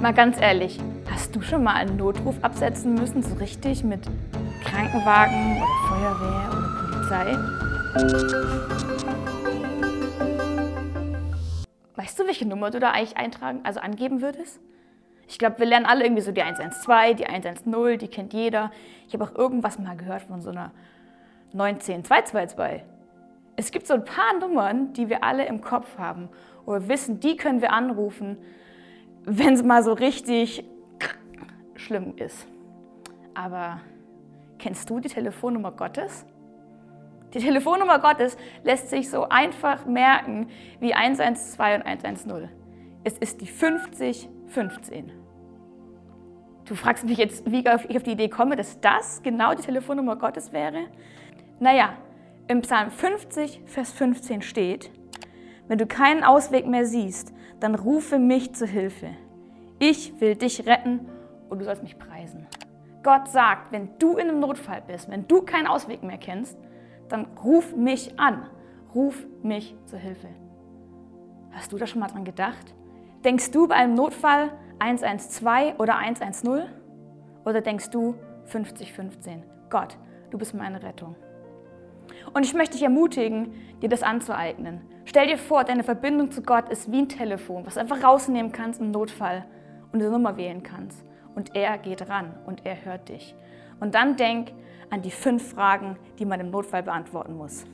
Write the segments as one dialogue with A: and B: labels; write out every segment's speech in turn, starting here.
A: Mal ganz ehrlich, hast du schon mal einen Notruf absetzen müssen, so richtig mit Krankenwagen oder Feuerwehr oder Polizei? Weißt du, welche Nummer du da eigentlich eintragen, also angeben würdest? Ich glaube, wir lernen alle irgendwie so die 112, die 110, die kennt jeder. Ich habe auch irgendwas mal gehört von so einer 19222. Es gibt so ein paar Nummern, die wir alle im Kopf haben oder wissen, die können wir anrufen, wenn es mal so richtig schlimm ist. Aber kennst du die Telefonnummer Gottes? Die Telefonnummer Gottes lässt sich so einfach merken wie 112 und 110. Es ist die 5015. Du fragst mich jetzt, wie ich auf die Idee komme, dass das genau die Telefonnummer Gottes wäre? Naja, im Psalm 50, Vers 15 steht, wenn du keinen Ausweg mehr siehst, dann rufe mich zu Hilfe. Ich will dich retten und du sollst mich preisen. Gott sagt, wenn du in einem Notfall bist, wenn du keinen Ausweg mehr kennst, dann ruf mich an. Ruf mich zur Hilfe. Hast du da schon mal dran gedacht? Denkst du bei einem Notfall 112 oder 110? Oder denkst du 5015? Gott, du bist meine Rettung. Und ich möchte dich ermutigen, dir das anzueignen. Stell dir vor, deine Verbindung zu Gott ist wie ein Telefon, was du einfach rausnehmen kannst im Notfall und eine Nummer wählen kannst. Und er geht ran und er hört dich. Und dann denk an die fünf Fragen, die man im Notfall beantworten muss.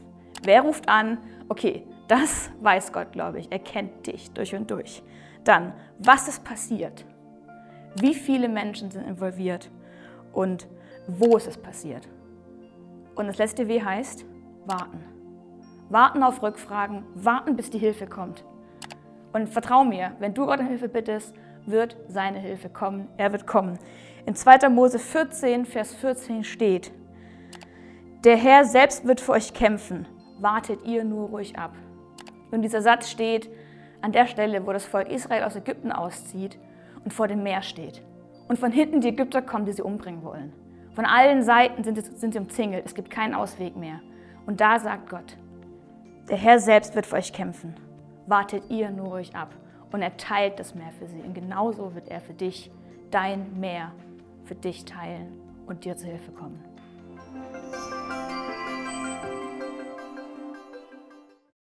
A: Wer ruft an? Okay, das weiß Gott, glaube ich. Er kennt dich durch und durch. Dann, was ist passiert? Wie viele Menschen sind involviert? Und wo ist es passiert? Und das letzte W heißt warten. Warten auf Rückfragen, warten, bis die Hilfe kommt. Und vertrau mir, wenn du Gott um Hilfe bittest, wird seine Hilfe kommen. Er wird kommen. In 2. Mose 14, Vers 14 steht, der Herr selbst wird für euch kämpfen, wartet ihr nur ruhig ab. Und dieser Satz steht an der Stelle, wo das Volk Israel aus Ägypten auszieht und vor dem Meer steht. Und von hinten die Ägypter kommen, die sie umbringen wollen. Von allen Seiten sind sie, sind sie umzingelt, es gibt keinen Ausweg mehr. Und da sagt Gott, der Herr selbst wird für euch kämpfen, wartet ihr nur ruhig ab. Und er teilt das Meer für sie. Und genauso wird er für dich dein Meer für dich teilen und dir zur Hilfe kommen.